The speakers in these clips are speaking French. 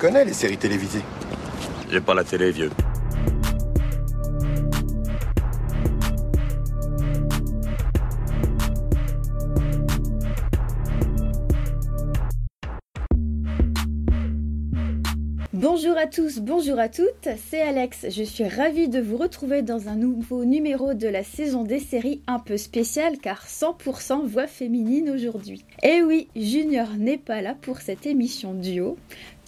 connais les séries télévisées. J'ai pas la télé, vieux. Bonjour à tous, bonjour à toutes, c'est Alex. Je suis ravie de vous retrouver dans un nouveau numéro de la saison des séries un peu spéciale car 100% voix féminine aujourd'hui. Et oui, Junior n'est pas là pour cette émission duo.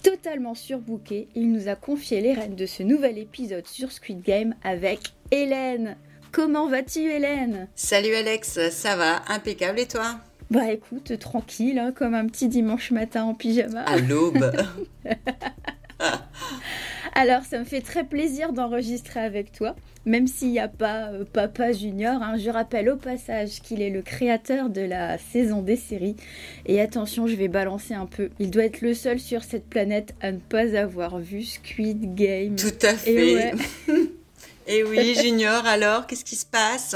Totalement surbooké, il nous a confié les rênes de ce nouvel épisode sur Squid Game avec Hélène. Comment vas-tu Hélène? Salut Alex, ça va Impeccable. Et toi? Bah écoute, tranquille, hein, comme un petit dimanche matin en pyjama. À l'aube Alors, ça me fait très plaisir d'enregistrer avec toi, même s'il n'y a pas euh, Papa Junior. Hein. Je rappelle au passage qu'il est le créateur de la saison des séries. Et attention, je vais balancer un peu. Il doit être le seul sur cette planète à ne pas avoir vu Squid Game. Tout à fait. Et oui, Junior, alors, qu'est-ce qui se passe?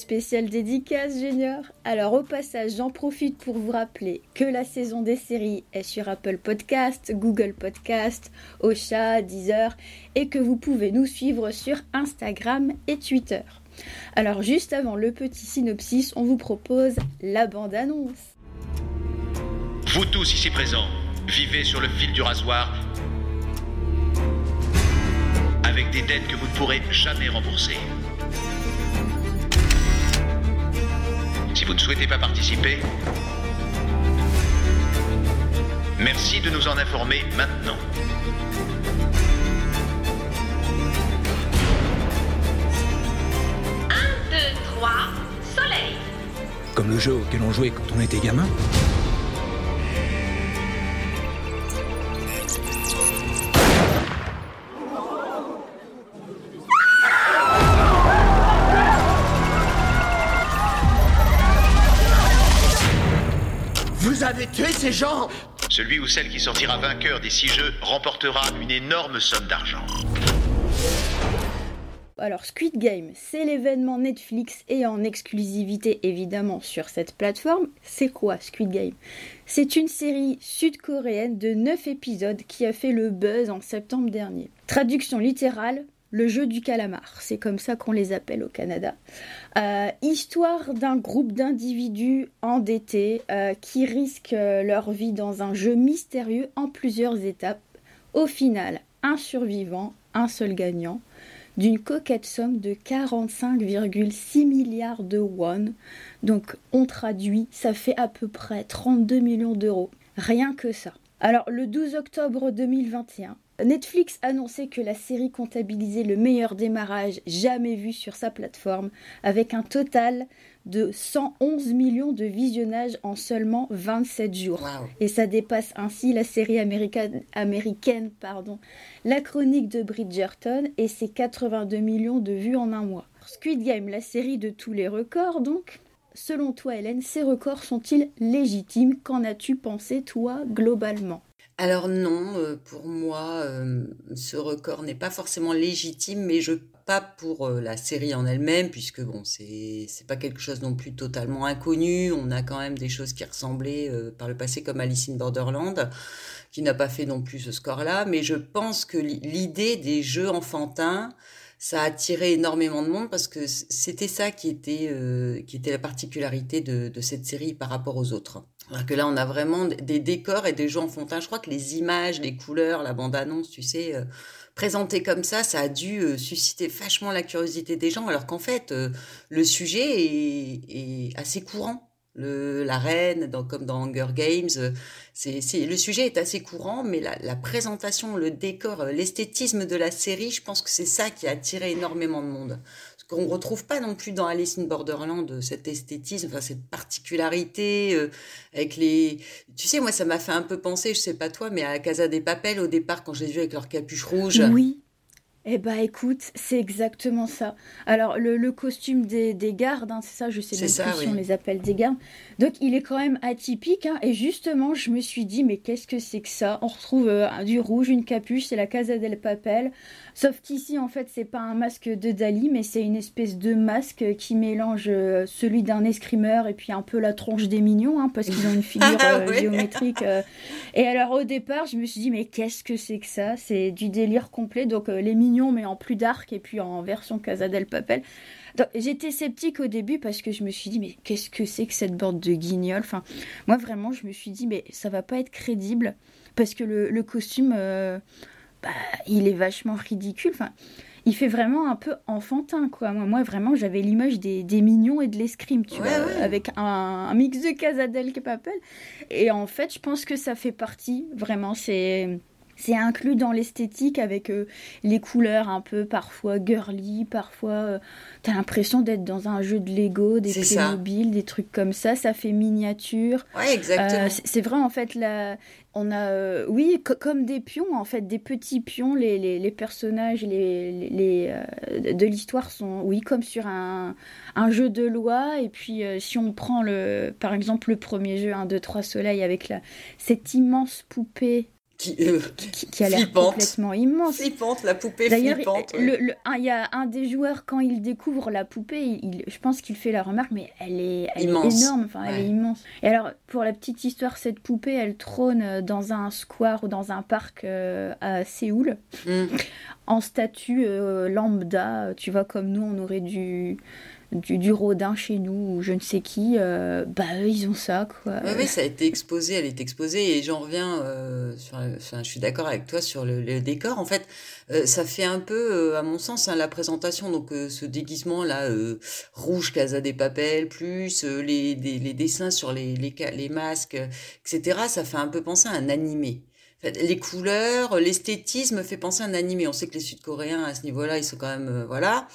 Spécial dédicace Junior. Alors au passage, j'en profite pour vous rappeler que la saison des séries est sur Apple Podcast, Google Podcast, Ocha, Deezer et que vous pouvez nous suivre sur Instagram et Twitter. Alors juste avant le petit synopsis, on vous propose la bande-annonce. Vous tous ici présents, vivez sur le fil du rasoir avec des dettes que vous ne pourrez jamais rembourser. Vous ne souhaitez pas participer, merci de nous en informer maintenant. Un, deux, trois, soleil. Comme le jeu auquel on jouait quand on était gamin. Ces gens Celui ou celle qui sortira vainqueur des six jeux remportera une énorme somme d'argent. Alors Squid Game, c'est l'événement Netflix et en exclusivité évidemment sur cette plateforme. C'est quoi Squid Game? C'est une série sud-coréenne de 9 épisodes qui a fait le buzz en septembre dernier. Traduction littérale, le jeu du calamar, c'est comme ça qu'on les appelle au Canada. Euh, histoire d'un groupe d'individus endettés euh, qui risquent euh, leur vie dans un jeu mystérieux en plusieurs étapes. Au final, un survivant, un seul gagnant, d'une coquette somme de 45,6 milliards de won. Donc on traduit, ça fait à peu près 32 millions d'euros. Rien que ça. Alors le 12 octobre 2021, Netflix annonçait que la série comptabilisait le meilleur démarrage jamais vu sur sa plateforme, avec un total de 111 millions de visionnages en seulement 27 jours. Wow. Et ça dépasse ainsi la série américaine, américaine pardon, La Chronique de Bridgerton et ses 82 millions de vues en un mois. Squid Game, la série de tous les records donc. Selon toi Hélène, ces records sont-ils légitimes? Qu'en as-tu pensé toi globalement? Alors non, euh, pour moi, euh, ce record n'est pas forcément légitime, mais je pas pour euh, la série en elle-même, puisque bon, c'est c'est pas quelque chose non plus totalement inconnu. On a quand même des choses qui ressemblaient par le passé, comme Alice in Borderland, qui n'a pas fait non plus ce score-là. Mais je pense que li- l'idée des jeux enfantins, ça a attiré énormément de monde parce que c'était ça qui était qui était la particularité de, de cette série par rapport aux autres. Alors que là, on a vraiment des décors et des jeux enfantins. Je crois que les images, les couleurs, la bande-annonce, tu sais, euh, présentée comme ça, ça a dû euh, susciter vachement la curiosité des gens, alors qu'en fait, euh, le sujet est, assez courant. Le, la reine, comme dans Hunger Games, c'est, le sujet est assez courant, mais la, la présentation, le décor, l'esthétisme de la série, je pense que c'est ça qui a attiré énormément de monde. Qu'on retrouve pas non plus dans Alice in Borderland euh, cet esthétisme, enfin cette particularité euh, avec les. Tu sais, moi, ça m'a fait un peu penser, je sais pas toi, mais à Casa des Papel au départ quand je les ai avec leur capuche rouge. Eh bah écoute, c'est exactement ça. Alors le, le costume des, des gardes, hein, c'est ça, je sais même ça, plus si oui. on les appelle des gardes. Donc il est quand même atypique. hein, et justement, je me suis dit, mais qu'est-ce que c'est que ça? On retrouve euh, du rouge, une capuche, c'est la Casa del Papel. Sauf qu'ici, en fait, c'est pas un masque de Dali, mais c'est une espèce de masque qui mélange euh, celui d'un escrimeur et puis un peu la tronche des mignons, hein, parce qu'ils ont une figure euh, Ouais. géométrique. euh. Et alors au départ, je me suis dit, mais qu'est-ce que c'est que ça? C'est du délire complet. Donc euh, les mignons, mais en plus dark et puis en version Casa del Papel. J'étais sceptique au début parce que je me suis dit, mais qu'est-ce que c'est que cette bande de guignols? Enfin, moi vraiment, je me suis dit, mais ça va pas être crédible parce que le, le costume, euh, bah, il est vachement ridicule. Enfin, il fait vraiment un peu enfantin, quoi. Moi, moi vraiment, j'avais l'image des, des mignons et de l'escrime, tu Ouais, vois, ouais. avec un, un mix de Casa del Papel. Et en fait, je pense que ça fait partie, vraiment, c'est... C'est inclus dans l'esthétique avec euh, les couleurs un peu parfois girly, parfois euh, t'as l'impression d'être dans un jeu de Lego, des. Playmobil, des trucs comme ça. Ça fait miniature. Ouais, exactement. Euh, c'est vrai en fait là, on a euh, oui co- comme des pions en fait, des petits pions. Les, les, les personnages les, les, les, euh, de l'histoire sont oui comme sur un, un jeu de loi. Et puis euh, si on prend le par exemple le premier jeu 1, 2, 3 Soleil avec la, cette immense poupée Qui, euh, qui, qui a l'air complètement immense. flippante, la poupée D'ailleurs, flippante. ouais. il y a un des joueurs, quand il découvre la poupée, il- je pense qu'il fait la remarque, mais elle est, elle est Immense. énorme, enfin, elle est immense. Et alors, pour la petite histoire, cette poupée, elle trône euh, dans un square ou dans un parc euh, à Séoul, Mm. en statue euh, lambda, tu vois, comme nous, on aurait du, du, du Rodin chez nous, ou je ne sais qui, euh, bah eux, ils ont ça, quoi. Oui, oui, ça a été exposé, elle est exposée, et j'en reviens, euh, sur, enfin, je suis d'accord avec toi sur le, le décor. En fait, euh, ça fait un peu, euh, à mon sens, hein, la présentation, donc euh, ce déguisement-là, euh, rouge, Casa des Papel, plus les, des- les dessins sur les, les, les masques, etc., ça fait un peu penser à un animé. Les couleurs, l'esthétisme fait penser à un animé. On sait que les Sud-Coréens, à ce niveau-là, ils sont quand même, euh, voilà.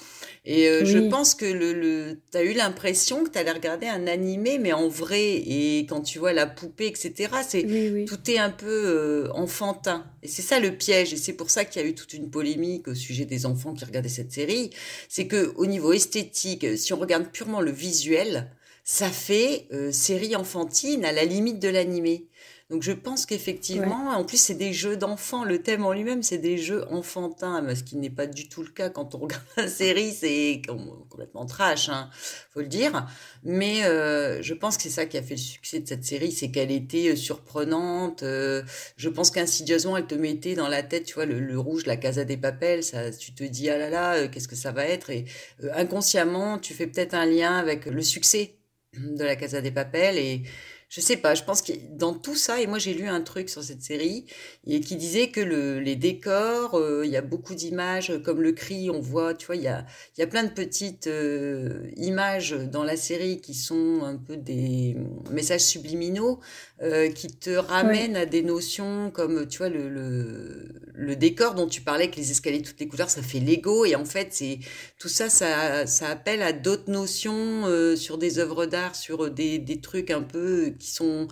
Et euh, je pense que le, le, tu as eu l'impression que tu allais regarder un animé, mais en vrai. Et quand tu vois la poupée, etc., c'est, Oui, oui. tout est un peu euh, enfantin. Et c'est ça le piège. Et c'est pour ça qu'il y a eu toute une polémique au sujet des enfants qui regardaient cette série. C'est que au niveau esthétique, si on regarde purement le visuel, ça fait euh, série enfantine à la limite de l'animé. Donc je pense qu'effectivement, en plus c'est des jeux d'enfants. Le thème en lui-même, c'est des jeux enfantins, ce qui n'est pas du tout le cas quand on regarde la série. C'est com- complètement trash, hein, faut le dire. Mais euh, je pense que c'est ça qui a fait le succès de cette série, c'est qu'elle était euh, surprenante. euh, je pense qu'insidieusement, elle te mettait dans la tête, tu vois, le, le rouge, la Casa des Papels. Ça, tu te dis ah là là, euh, qu'est-ce que ça va être? Et inconsciemment, tu fais peut-être un lien avec le succès de la Casa des Papels et je sais pas, je pense que dans tout ça, et moi j'ai lu un truc sur cette série, et qui disait que le, les décors, euh, il y a beaucoup d'images, euh, comme le cri, on voit, tu vois, il y a, y a plein de petites euh, images dans la série qui sont un peu des messages subliminaux, euh, qui te ramènent à des notions comme, tu vois, le, le, le décor dont tu parlais, que les escaliers de toutes les couleurs, ça fait Lego, et en fait, c'est tout ça, ça, ça appelle à d'autres notions euh, sur des œuvres d'art, sur des, des trucs un peu qui sont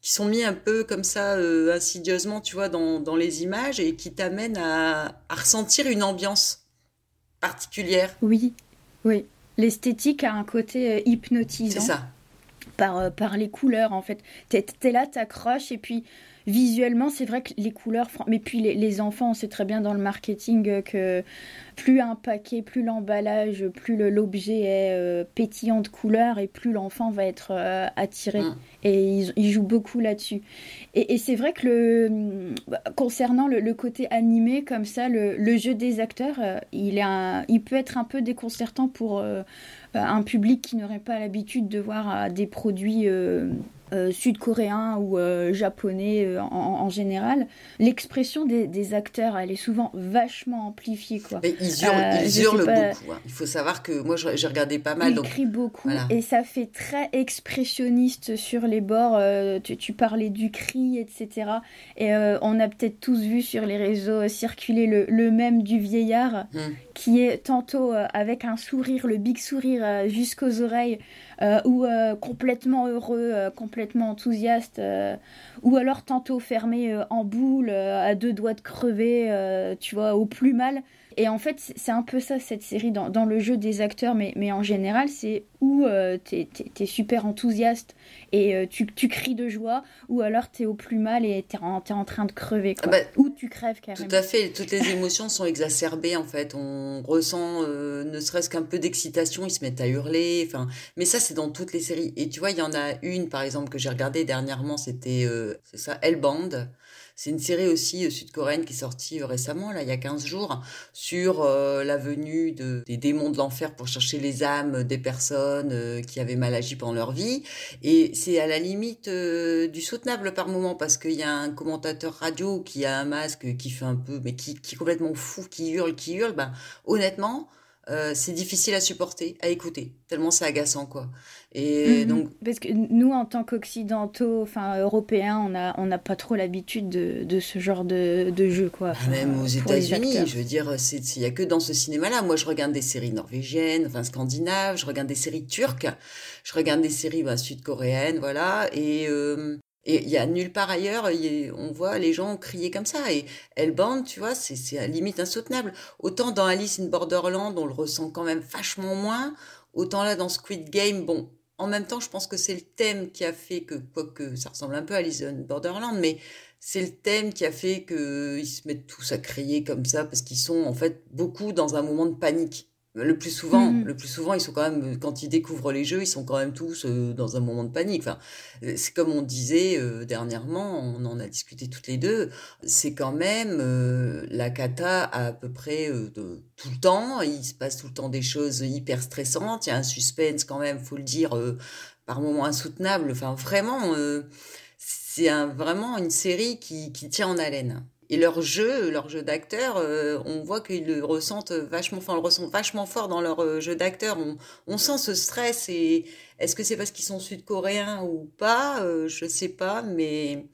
qui sont mis un peu comme ça euh, insidieusement, tu vois, dans, dans les images et qui t'amènent à, à ressentir une ambiance particulière. Oui, oui. L'esthétique a un côté euh, hypnotisant. C'est ça. par, euh, par les couleurs en fait. T'es es là, t'accroches et puis visuellement c'est vrai que les couleurs, mais puis les, les enfants on sait très bien dans le marketing euh, que plus un paquet, plus l'emballage, plus l'objet est euh, pétillant de couleurs et plus l'enfant va être euh, attiré. Mm. Et ils, ils jouent beaucoup là-dessus. Et, et c'est vrai que le, bah, concernant le, le côté animé comme ça, le, le jeu des acteurs, il, est un- il peut être un peu déconcertant pour euh, un public qui n'aurait pas l'habitude de voir des produits sud-coréens ou euh, japonais euh, en, en général. L'expression des, des acteurs, elle est souvent vachement amplifiée. Quoi. Mais ils hurlent, Euh, ils pas. beaucoup. hein. Il faut savoir que moi, j'ai regardé pas mal. Il donc, crie beaucoup voilà. et ça fait très expressionniste sur les bords. euh, tu, tu parlais du cri, etc. Et euh, on a peut-être tous vu sur les réseaux circuler le, le même du vieillard Hmm. Qui est tantôt euh, avec un sourire, le big sourire euh, jusqu'aux oreilles, euh, ou complètement heureux, complètement enthousiaste, ou alors tantôt fermé en boule, à deux doigts de crever, tu vois, au plus mal. Et en fait, c'est un peu ça, cette série, dans, dans, le jeu des acteurs, mais, mais en général, c'est où euh, t'es es, super enthousiaste et euh, tu, tu, cries de joie, ou alors t'es au plus mal et t'es en, es en train de crever, quoi. Ah bah, ou tu crèves carrément. Tout à fait, toutes les émotions sont exacerbées, en fait. On ressent euh, ne serait-ce qu'un peu d'excitation, ils se mettent à hurler, enfin... Mais ça, c'est dans toutes les séries. Et tu vois, il y en a une, par exemple, que j'ai regardée dernièrement, c'était, c'est ça, Hellband. C'est une série aussi euh, sud-coréenne qui est sortie euh, récemment, là, il y a 15 jours, sur euh, la venue de, des démons de l'enfer pour chercher les âmes des personnes qui avaient mal agi pendant leur vie. Et c'est à la limite du soutenable par moment parce qu'il y a un commentateur radio qui a un masque qui fait un peu, mais qui, qui est complètement fou, qui hurle, qui hurle. Ben, honnêtement, euh, c'est difficile à supporter, à écouter, tellement c'est agaçant, quoi. Et mhm. donc... Parce que nous, en tant qu'occidentaux, enfin européens, on n'a on a pas trop l'habitude de, de, ce genre de, de jeu, quoi. Ah, même aux États-Unis, je veux dire, il n'y a que dans ce cinéma-là. Moi, je regarde des séries norvégiennes, enfin scandinaves, je regarde des séries turques, je regarde des séries bah, sud-coréennes, voilà. Et euh, et il y a nulle part ailleurs, on voit les gens crier comme ça. Et Hellbound, tu vois, c'est à limite insoutenable. Autant dans Alice in Borderland, on le ressent quand même vachement moins. Autant là, dans Squid Game, bon, en même temps, je pense que c'est le thème qui a fait que, quoique ça ressemble un peu à Alice in Borderland, mais c'est le thème qui a fait qu'ils se mettent tous à crier comme ça parce qu'ils sont en fait beaucoup dans un moment de panique. Le plus souvent, mmh le plus souvent, ils sont quand même, quand ils découvrent les jeux, ils sont quand même tous euh, dans un moment de panique. Enfin, euh, c'est comme on disait euh, dernièrement, on en a discuté toutes les deux. C'est quand même la cata à, peu près de, tout le temps. Il se passe tout le temps des choses hyper stressantes. Il y a un suspense quand même, faut le dire, par moments insoutenable. Enfin, vraiment, c'est un, vraiment une série qui, qui tient en haleine et leur jeu, leur jeu d'acteur, euh, on voit qu'ils le ressentent vachement, enfin, vachement fort dans leur euh, jeu d'acteur. On, sent ce stress et est-ce que c'est parce qu'ils sont sud-coréens ou pas? Euh, Je sais pas, mais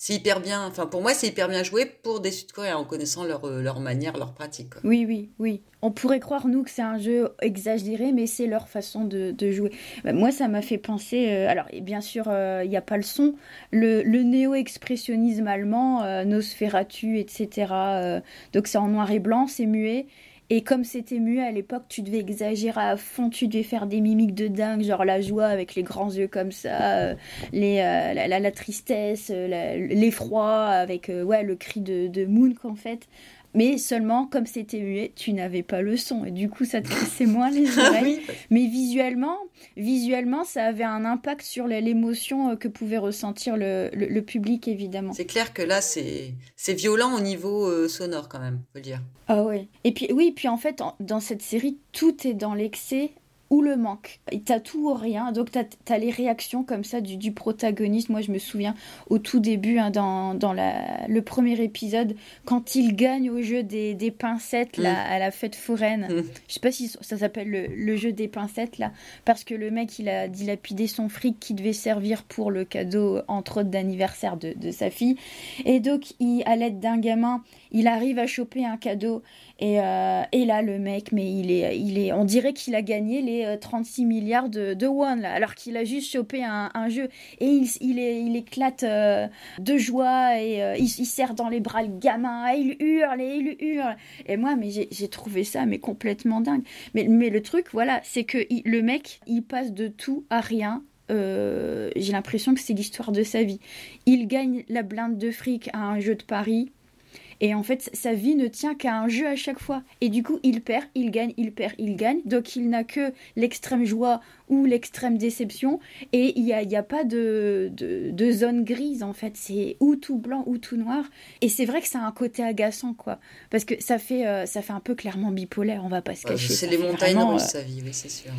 c'est hyper bien. Enfin, pour moi, c'est hyper bien joué pour des Sud-Coréens en connaissant leur, euh, leur manière, leur pratique. Oui, oui, oui. On pourrait croire, nous, que c'est un jeu exagéré, mais c'est leur façon de, jouer. Bah, moi, ça m'a fait penser. Euh, alors, bien sûr, euh, il n'y a pas le son. Le néo-expressionnisme allemand, Nosferatu, etc. donc, c'est en noir et blanc, c'est muet. Et comme c'était muet à l'époque, tu devais exagérer à fond, tu devais faire des mimiques de dingue, genre la joie avec les grands yeux comme ça, euh, les, euh, la, la, tristesse, euh, l'effroi avec ouais, le cri de, de Moon en fait. Mais seulement, comme c'était muet, tu n'avais pas le son. Et du coup, ça te cassait moins les oreilles. Mais visuellement, visuellement, ça avait un impact sur l'émotion euh, que pouvait ressentir le, le, public, évidemment. C'est clair que là, c'est violent au niveau euh, sonore, quand même, faut le dire. Ah oui. Et puis, oui, puis en fait, dans cette série, tout est dans l'excès ou le manque. T'as tout ou rien, donc t'as as les réactions comme ça du, du, protagoniste. Moi, je me souviens au tout début, hein, dans, dans la, le premier épisode, quand il gagne au jeu des, des pincettes là, mm. à la fête foraine. Mm. Je sais pas si ça s'appelle le, le, jeu des pincettes là, parce que le mec, il a dilapidé son fric qui devait servir pour le cadeau, entre autres, d'anniversaire de, de, sa fille. Et donc, il, à l'aide d'un gamin, il arrive à choper un cadeau. Et, euh, et là, le mec, mais il est, il est, on dirait qu'il a gagné les 36 euh, milliards de, de won, là, alors qu'il a juste chopé un, jeu. Et il, il, éclate euh, de joie et il, il, serre dans les bras le gamin. Et il hurle et il hurle. Et moi, mais j'ai trouvé ça mais complètement dingue. Mais, mais le truc, voilà, c'est que le mec, il passe de tout à rien j'ai l'impression que c'est l'histoire de sa vie. Il gagne la blinde de fric à un jeu de Paris. Et en fait, sa vie ne tient qu'à un jeu à chaque fois. Et du coup, il perd, il gagne, il perd, il gagne. Donc, il n'a que l'extrême joie ou l'extrême déception. Et il n'y a, y a pas de, de, zone grise, en fait. C'est ou tout blanc ou tout noir. Et c'est vrai que ça a un côté agaçant, quoi. Parce que ça fait, euh, ça fait un peu clairement bipolaire, on va pas se cacher. c'est les montagnes russes, euh, sa vie, oui, c'est sûr.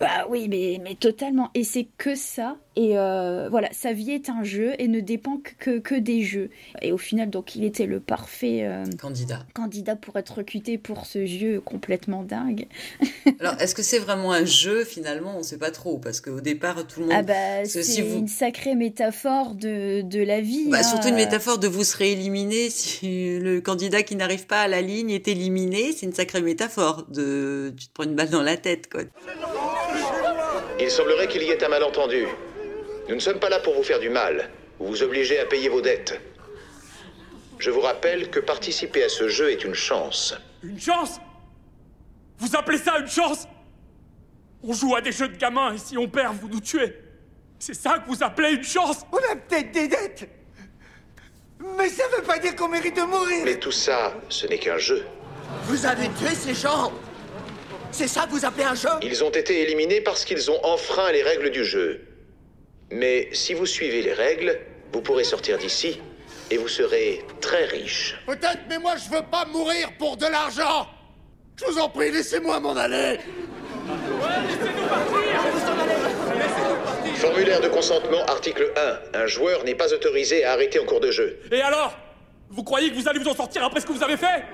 Bah oui, mais, mais totalement. Et c'est que ça Et euh, voilà, sa vie est un jeu et ne dépend que, que des jeux. Et au final, donc, il était le parfait euh, Candidat. candidat pour être recruté pour ce jeu complètement dingue. Alors, est-ce que c'est vraiment un jeu finalement? On ne sait pas trop parce qu'au départ, tout le monde. Ah bah, c'est si vous- une sacrée métaphore de, de la vie. Bah, hein. surtout une métaphore de vous serez éliminé si le candidat qui n'arrive pas à la ligne est éliminé. C'est une sacrée métaphore de tu te prends une balle dans la tête quoi. Il semblerait qu'il y ait un malentendu. Nous ne sommes pas là pour vous faire du mal, ou vous obliger à payer vos dettes. Je vous rappelle que participer à ce jeu est une chance. Une chance? Vous appelez ça une chance? On joue à des jeux de gamins et si on perd, vous nous tuez. C'est ça que vous appelez une chance? On a peut-être des dettes. Mais ça veut pas dire qu'on mérite de mourir. Mais tout ça, ce n'est qu'un jeu. Vous avez tué ces gens. C'est ça que vous appelez un jeu? Ils ont été éliminés parce qu'ils ont enfreint les règles du jeu. Mais si vous suivez les règles, vous pourrez sortir d'ici et vous serez très riche. Peut-être, mais moi je veux pas mourir pour de l'argent. Je vous en prie, laissez-moi m'en aller. Formulaire de consentement, article 1. Un joueur n'est pas autorisé à arrêter en cours de jeu. Et alors Vous croyez que vous allez vous en sortir après ce que vous avez fait?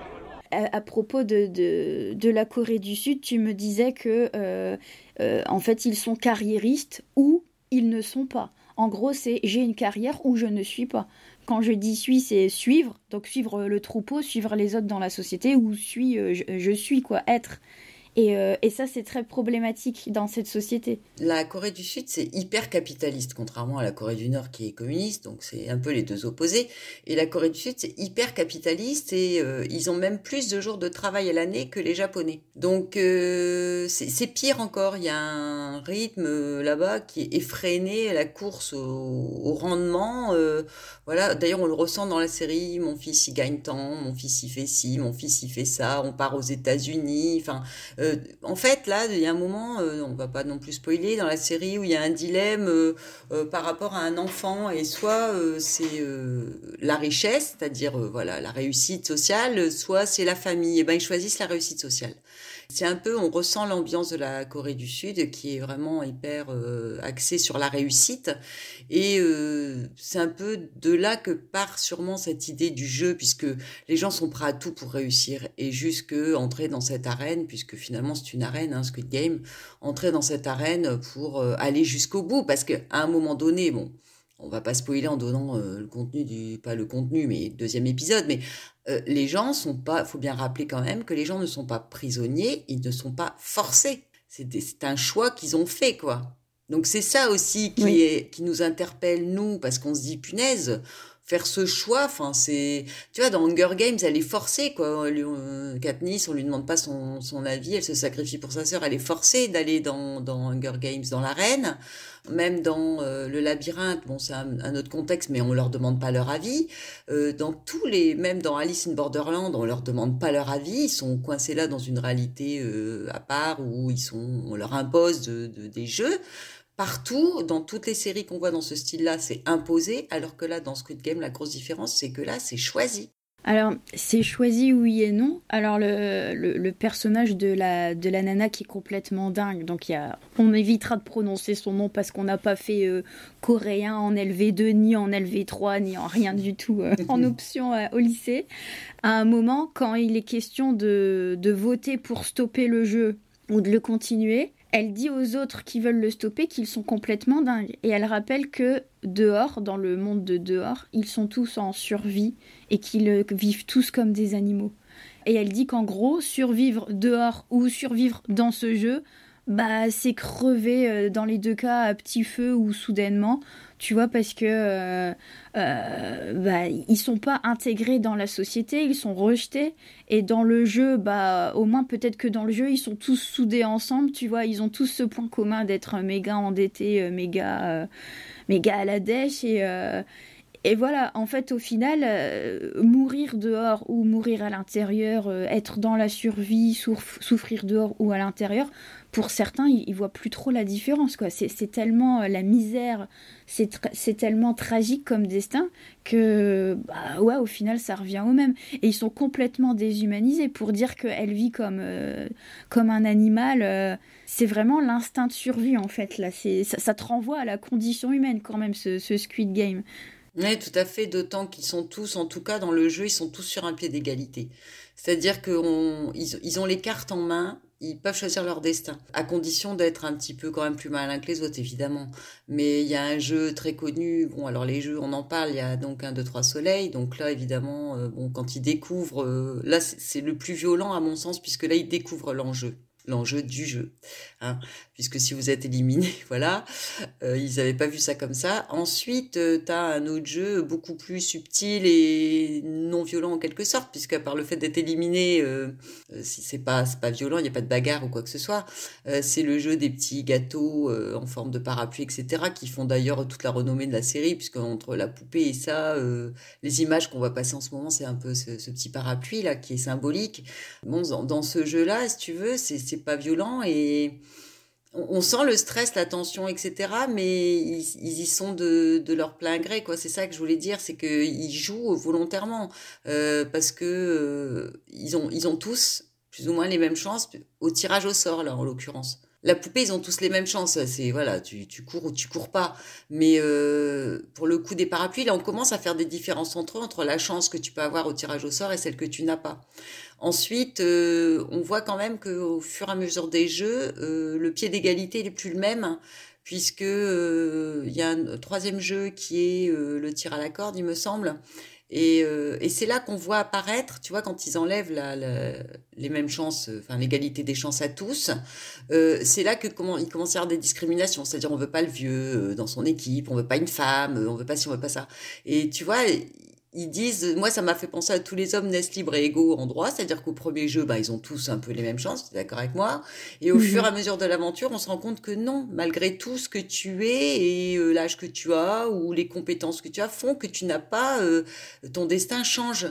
À, à propos de, de, de la Corée du Sud, tu me disais que euh, euh, en fait ils sont carriéristes ou ils ne sont pas. En gros, c'est j'ai une carrière ou je ne suis pas. Quand je dis suis, c'est suivre, donc suivre le troupeau, suivre les autres dans la société, ou suis, euh, suis quoi, être. Et, euh, et ça, c'est très problématique dans cette société. La Corée du Sud, c'est hyper capitaliste, contrairement à la Corée du Nord qui est communiste, donc c'est un peu les deux opposés. Et la Corée du Sud, c'est hyper capitaliste et euh, ils ont même plus de jours de travail à l'année que les Japonais. Donc euh, c'est pire encore, il y a un rythme là-bas qui est effréné, la course au, rendement. voilà, d'ailleurs on le ressent dans la série, mon fils il gagne tant, mon fils il fait ci, mon fils il fait ça, on part aux États-Unis, enfin en fait, là, il y a un moment, euh, on va pas non plus spoiler, dans la série où il y a un dilemme euh, euh, par rapport à un enfant, et soit euh, c'est la richesse, c'est-à-dire voilà la réussite sociale, soit c'est la famille. Et ben ils choisissent la réussite sociale. C'est un peu, on ressent l'ambiance de la Corée du Sud qui est vraiment hyper euh, axée sur la réussite. Et euh, c'est un peu de là que part sûrement cette idée du jeu, puisque les gens sont prêts à tout pour réussir. Et jusque entrer dans cette arène, puisque finalement c'est une arène, hein, Squid Game, entrer dans cette arène pour euh, aller jusqu'au bout. Parce qu'à un moment donné, bon, on va pas spoiler en donnant euh, le contenu du, pas le contenu, mais deuxième épisode, mais euh, les gens sont pas, faut bien rappeler quand même que les gens ne sont pas prisonniers, ils ne sont pas forcés. C'est un choix qu'ils ont fait, quoi. Donc c'est ça aussi qui, Oui. est, qui nous interpelle, nous, parce qu'on se dit, punaise, faire ce choix, enfin c'est... Tu vois, dans Hunger Games, elle est forcée, quoi. Euh, Katniss, on lui demande pas son, son avis, elle se sacrifie pour sa sœur, elle est forcée d'aller dans, dans Hunger Games, dans l'arène. Même dans euh, le labyrinthe, bon, c'est un, autre contexte, mais on leur demande pas leur avis. Euh, dans tous les, même dans Alice in Borderland, on leur demande pas leur avis. Ils sont coincés là dans une réalité à part où ils sont, on leur impose de- des jeux. Partout, dans toutes les séries qu'on voit dans ce style-là, c'est imposé, alors que là, dans Squid Game, la grosse différence, c'est que là, c'est choisi. Alors, c'est choisi oui et non. Alors, le, le, le personnage de la, de la nana qui est complètement dingue, donc y a, on évitera de prononcer son nom parce qu'on n'a pas fait euh, coréen en LV2, ni en LV3, ni en rien du tout euh, en option euh, au lycée. À un moment, quand il est question de, de voter pour stopper le jeu ou de le continuer, elle dit aux autres qui veulent le stopper qu'ils sont complètement dingues. Et elle rappelle que dehors, dans le monde de dehors, ils sont tous en survie et qu'ils euh, vivent tous comme des animaux. Et elle dit qu'en gros, survivre dehors ou survivre dans ce jeu, bah c'est crever euh, dans les deux cas à petit feu ou soudainement, tu vois, parce que euh, euh, bah, ils sont pas intégrés dans la société, ils sont rejetés. Et dans le jeu, bah au moins peut-être que dans le jeu, ils sont tous soudés ensemble, tu vois, ils ont tous ce point commun d'être méga endettés, euh, méga, euh, méga à la dèche et Et voilà, en fait, au final, euh, mourir dehors ou mourir à l'intérieur, euh, être dans la survie, souffrir dehors ou à l'intérieur, pour certains, ils, ils, voient plus trop la différence. quoi. C'est tellement euh, la misère, c'est tellement tragique comme destin que, bah, ouais, au final, ça revient au même. Et ils sont complètement déshumanisés pour dire qu'elle vit comme, comme un animal. c'est vraiment l'instinct de survie, en fait. Là, ça, te renvoie à la condition humaine, quand même, ce Squid Game. Oui, tout à fait, d'autant qu'ils sont tous, en tout cas dans le jeu, ils sont tous sur un pied d'égalité. C'est-à-dire qu'ils ils ont les cartes en main, ils peuvent choisir leur destin, à condition d'être un petit peu quand même plus malin que les autres, évidemment. Mais il y a un jeu très connu, bon, alors les jeux, on en parle, il y a donc un, deux, trois soleils, donc là, évidemment, euh, bon, quand ils découvrent, euh, là, c'est le plus violent à mon sens, puisque là, ils découvrent l'enjeu l'enjeu du jeu. Hein, puisque si vous êtes éliminé, voilà, euh, ils n'avaient pas vu ça comme ça. Ensuite, euh, tu as un autre jeu beaucoup plus subtil et non violent en quelque sorte, puisque par le fait d'être éliminé, euh, si c'est pas pas violent, il n'y a pas de bagarre ou quoi que ce soit. c'est le jeu des petits gâteaux en forme de parapluie, etc., qui font d'ailleurs toute la renommée de la série, puisque entre la poupée et ça, les images qu'on va passer en ce moment, c'est un peu ce, petit parapluie là qui est symbolique. Bon, dans, dans ce jeu-là, si tu veux, c'est pas violent et on, sent le stress, la tension, etc. Mais ils, y sont de, leur plein gré, quoi. C'est ça que je voulais dire, c'est qu'ils jouent volontairement euh, parce que euh, ils ont ils ont tous plus ou moins les mêmes chances au tirage au sort là, en l'occurrence. La poupée, ils ont tous les mêmes chances. C'est voilà, tu, tu cours ou tu cours pas. Mais euh, pour le coup des parapluies, là, on commence à faire des différences entre eux, entre la chance que tu peux avoir au tirage au sort et celle que tu n'as pas. Ensuite, euh, on voit quand même qu'au fur et à mesure des jeux, euh, le pied d'égalité n'est plus le même, puisque il y a un troisième jeu qui est le tir à la corde, il me semble. Et, et c'est là qu'on voit apparaître, tu vois, quand ils enlèvent la, les mêmes chances, enfin l'égalité des chances à tous, euh, c'est là que comment il commence à y avoir des discriminations. C'est-à-dire on veut pas le vieux dans son équipe, on veut pas une femme, on veut pas ci, on veut pas ça. Et tu vois, ils disent, moi ça m'a fait penser à tous les hommes naissent libres et égaux en droit, c'est-à-dire qu'au premier jeu, bah, ils ont tous un peu les mêmes chances, tu es d'accord avec moi Et au mhm. fur et à mesure de l'aventure, on se rend compte que non, malgré tout ce que tu es et euh, l'âge que tu as ou les compétences que tu as font que tu n'as pas, euh, ton destin change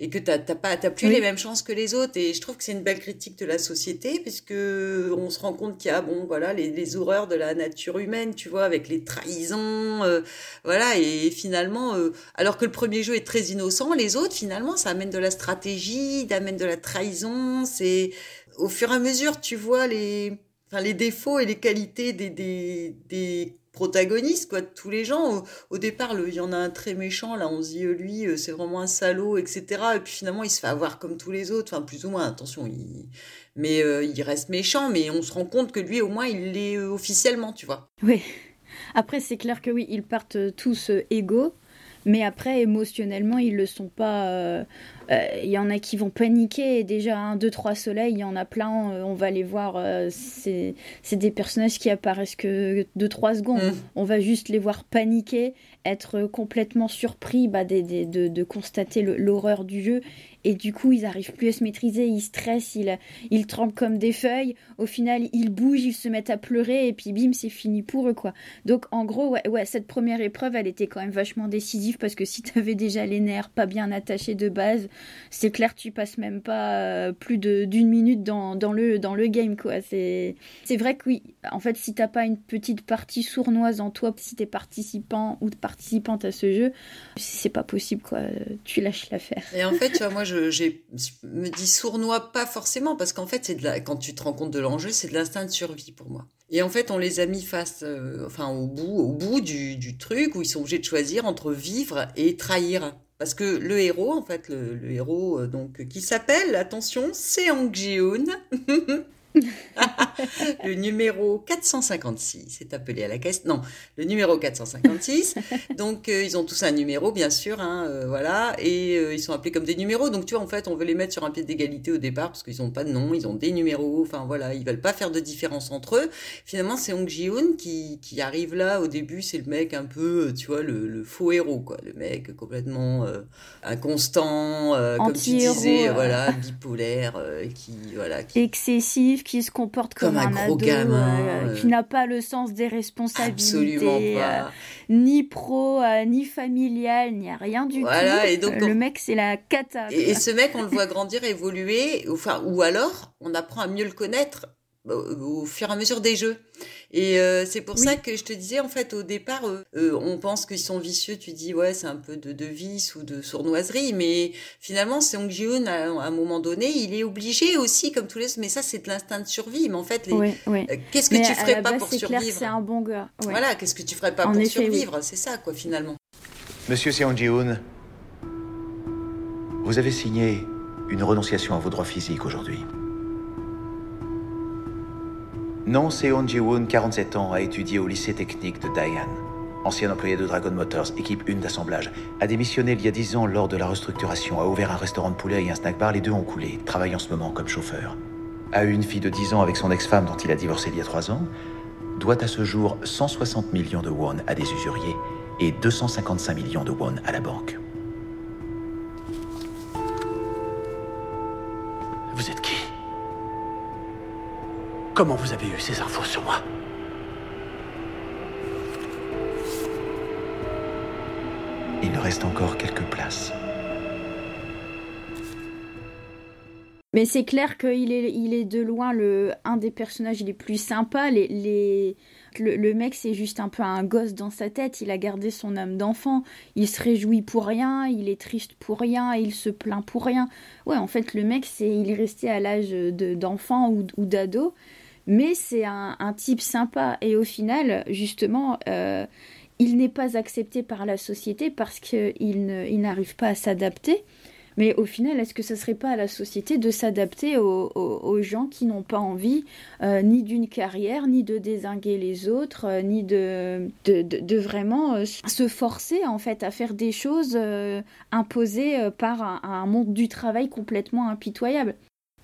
et que t'as pas t'as plus les mêmes chances que les autres. Et je trouve que c'est une belle critique de la société puisque on se rend compte qu'il y a bon voilà les, les, horreurs de la nature humaine tu vois avec les trahisons euh, voilà. Et finalement euh, alors que le premier jeu est très innocent les autres finalement ça amène de la stratégie ça amène de la trahison. C'est au fur et à mesure tu vois les enfin les défauts et les qualités des des, des protagoniste, quoi, de tous les gens. Au, départ, il y en a un très méchant, là, on se dit, euh, lui, euh, c'est vraiment un salaud, etc. Et puis finalement, il se fait avoir comme tous les autres, enfin, plus ou moins, attention, il... mais euh, il reste méchant, mais on se rend compte que lui, au moins, il l'est officiellement, tu vois. Oui. Après, c'est clair que oui, ils partent tous égaux, mais après, émotionnellement, ils le sont pas. Il y en a qui vont paniquer. déjà, un, deux, trois soleils, il y en a plein. on va les voir. c'est des personnages qui apparaissent que deux, trois secondes. Mmh. On va juste les voir paniquer, être complètement surpris bah, de, de, constater l'horreur du jeu et du coup ils arrivent plus à se maîtriser, ils stressent, ils, ils tremblent comme des feuilles, au final ils bougent, ils se mettent à pleurer et puis bim c'est fini pour eux quoi. Donc en gros ouais, ouais cette première épreuve elle était quand même vachement décisive parce que si t'avais déjà les nerfs pas bien attachés de base, c'est clair tu passes même pas euh, plus d'une minute dans, dans, le, dans le game quoi. C'est vrai que oui, en fait si t'as pas une petite partie sournoise en toi, si t'es participant ou participante à ce jeu, c'est pas possible quoi, tu lâches l'affaire. Et en fait tu vois moi je, me dis sournois, pas forcément, parce qu'en fait, c'est de quand tu te rends compte de l'enjeu, c'est de l'instinct de survie pour moi. Et en fait, on les a mis face, euh, enfin, au bout, au bout du, truc où ils sont obligés de choisir entre vivre et trahir. Parce que le héros, en fait, le, héros, euh, donc, qui s'appelle, attention, Seong Ji-hoon, le numéro 456 est appelé à la caisse. Non, le numéro 456. Donc, euh, ils ont tous un numéro, bien sûr, hein, euh, voilà, et euh, ils sont appelés comme des numéros. Donc, tu vois, en fait, on veut les mettre sur un pied d'égalité au départ parce qu'ils n'ont pas de nom, ils ont des numéros. Enfin, voilà, ils veulent pas faire de différence entre eux. Finalement, c'est Hong Ji-hoon qui, qui arrive là. Au début, c'est le mec un peu, tu vois, le, faux héros, quoi. Le mec complètement inconstant, comme tu disais, voilà, bipolaire, qui, voilà. Excessif qui se comporte comme, un, ado, gamin, qui n'a pas le sens des responsabilités, ni pro, ni familial, ni rien du tout. Et donc, le mec, c'est la cata. Et, et, ce mec, on le voit grandir, évoluer, enfin, ou alors, on apprend à mieux le connaître au fur et à mesure des jeux. Et euh, c'est pour ça que je te disais, en fait, au départ, euh, euh, on pense qu'ils sont vicieux. Tu dis, ouais, c'est un peu de, de vice ou de sournoiserie. Mais finalement, Song Ji-hoon, à, un moment donné, il est obligé aussi, comme tous les autres. Mais ça, c'est de l'instinct de survie. Mais en fait, qu'est-ce que tu ferais pas pour survivre C'est un bon gars. Voilà, qu'est-ce que tu ferais pas pour survivre C'est ça, quoi, finalement. Monsieur Seong Ji-hoon, vous avez signé une renonciation à vos droits physiques aujourd'hui. Non Seon Ji-woon, 47 ans, a étudié au lycée technique de Daehan. Ancien employé de Dragon Motors, équipe 1 d'assemblage, a démissionné il y a 10 ans lors de la restructuration, a ouvert un restaurant de poulet et un snack bar, les deux ont coulé, travaille en ce moment comme chauffeur. A une fille de 10 ans avec son ex-femme dont il a divorcé il y a 3 ans, doit à ce jour 160 millions de won à des usuriers et 255 millions de won à la banque. Comment vous avez eu ces infos sur moi Il reste encore quelques places. Mais c'est clair qu'il est, il est de loin le, un des personnages les plus sympas. Les, les... Le, le, mec, c'est juste un peu un gosse dans sa tête. Il a gardé son âme d'enfant. Il se réjouit pour rien. Il est triste pour rien. Il se plaint pour rien. Ouais, en fait, le mec, c'est, il est resté à l'âge d'enfant ou, ou d'ado mais c'est un, type sympa et au final, justement, euh, il n'est pas accepté par la société parce qu'il n'arrive pas à s'adapter. Mais au final, est-ce que ce serait pas à la société de s'adapter aux, gens qui n'ont pas envie euh, ni d'une carrière, ni de désinguer les autres, euh, ni de, de, vraiment se forcer en fait à faire des choses imposées par un monde du travail complètement impitoyable?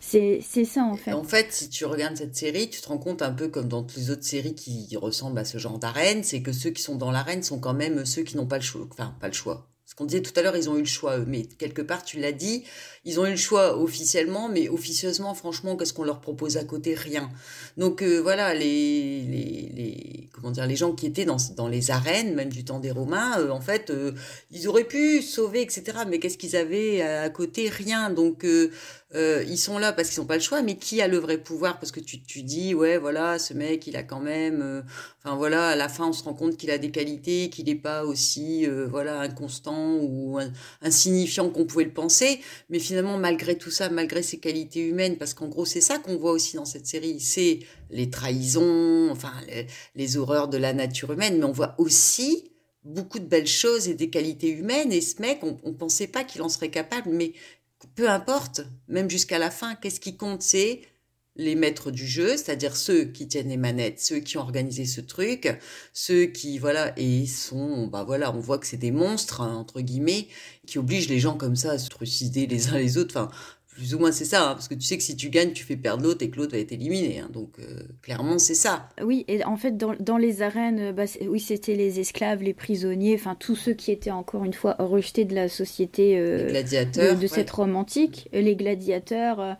C'est ça en fait. En fait, si tu regardes cette série, tu te rends compte un peu comme dans toutes les autres séries qui ressemblent à ce genre d'arène, c'est que ceux qui sont dans l'arène sont quand même ceux qui n'ont pas le choix. Enfin, pas le choix. Ce qu'on disait tout à l'heure, ils ont eu le choix, mais quelque part, tu l'as dit, ils ont eu le choix officiellement, mais officieusement, franchement, qu'est-ce qu'on leur propose à côté Rien. Donc euh, voilà, les, les, les, comment dire, les gens qui étaient dans, dans les arènes, même du temps des Romains, euh, en fait, euh, ils auraient pu sauver, etc. Mais qu'est-ce qu'ils avaient à côté? Rien. Donc ils sont là parce qu'ils n'ont pas le choix, mais qui a le vrai pouvoir? Parce que tu, tu dis, ouais, voilà, ce mec, il a quand même, enfin voilà, à la fin, on se rend compte qu'il a des qualités, qu'il n'est pas aussi, voilà, inconstant ou insignifiant qu'on pouvait le penser, mais finalement, malgré tout ça, malgré ses qualités humaines, parce qu'en gros, c'est ça qu'on voit aussi dans cette série, c'est les trahisons, enfin, les, horreurs de la nature humaine, mais on voit aussi beaucoup de belles choses et des qualités humaines. Et ce mec, on, ne pensait pas qu'il en serait capable, mais peu importe, même jusqu'à la fin, qu'est-ce qui compte, c'est les maîtres du jeu, c'est-à-dire ceux qui tiennent les manettes, ceux qui ont organisé ce truc, ceux qui voilà et sont bah voilà, on voit que c'est des monstres hein, entre guillemets qui obligent les gens comme ça à se trucider les uns les autres. Enfin, plus ou moins c'est ça, hein, parce que tu sais que si tu gagnes, tu fais perdre l'autre et que l'autre va être éliminé. Hein, donc euh, clairement c'est ça. Oui, et en fait dans, dans les arènes, bah, oui c'était les esclaves, les prisonniers, enfin tous ceux qui étaient encore une fois rejetés de la société euh, gladiateurs, de, cette romantique, les gladiateurs. Euh,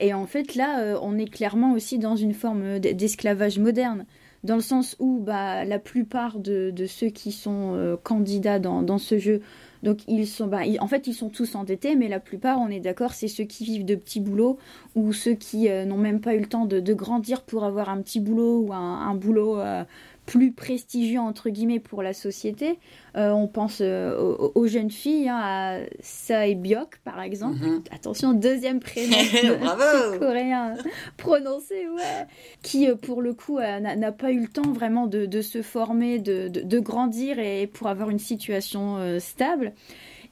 et en fait là, on est clairement aussi dans une forme d'esclavage moderne dans le sens où bah, la plupart de, de ceux qui sont candidats dans, dans, ce jeu donc ils sont, bah, en fait, ils sont tous endettés, mais la plupart, on est d'accord, c'est ceux qui vivent de petits boulots ou ceux qui euh, n'ont même pas eu le temps de, grandir pour avoir un petit boulot ou un, boulot euh, plus prestigieux entre guillemets pour la société. Euh, on pense euh, aux, jeunes filles, hein, à Sae Byok par exemple. Mhm. Attention, deuxième prénom coréen prononcé, ouais. Qui euh, pour le coup n'a pas eu le temps vraiment de, se former, de, de, grandir et pour avoir une situation stable.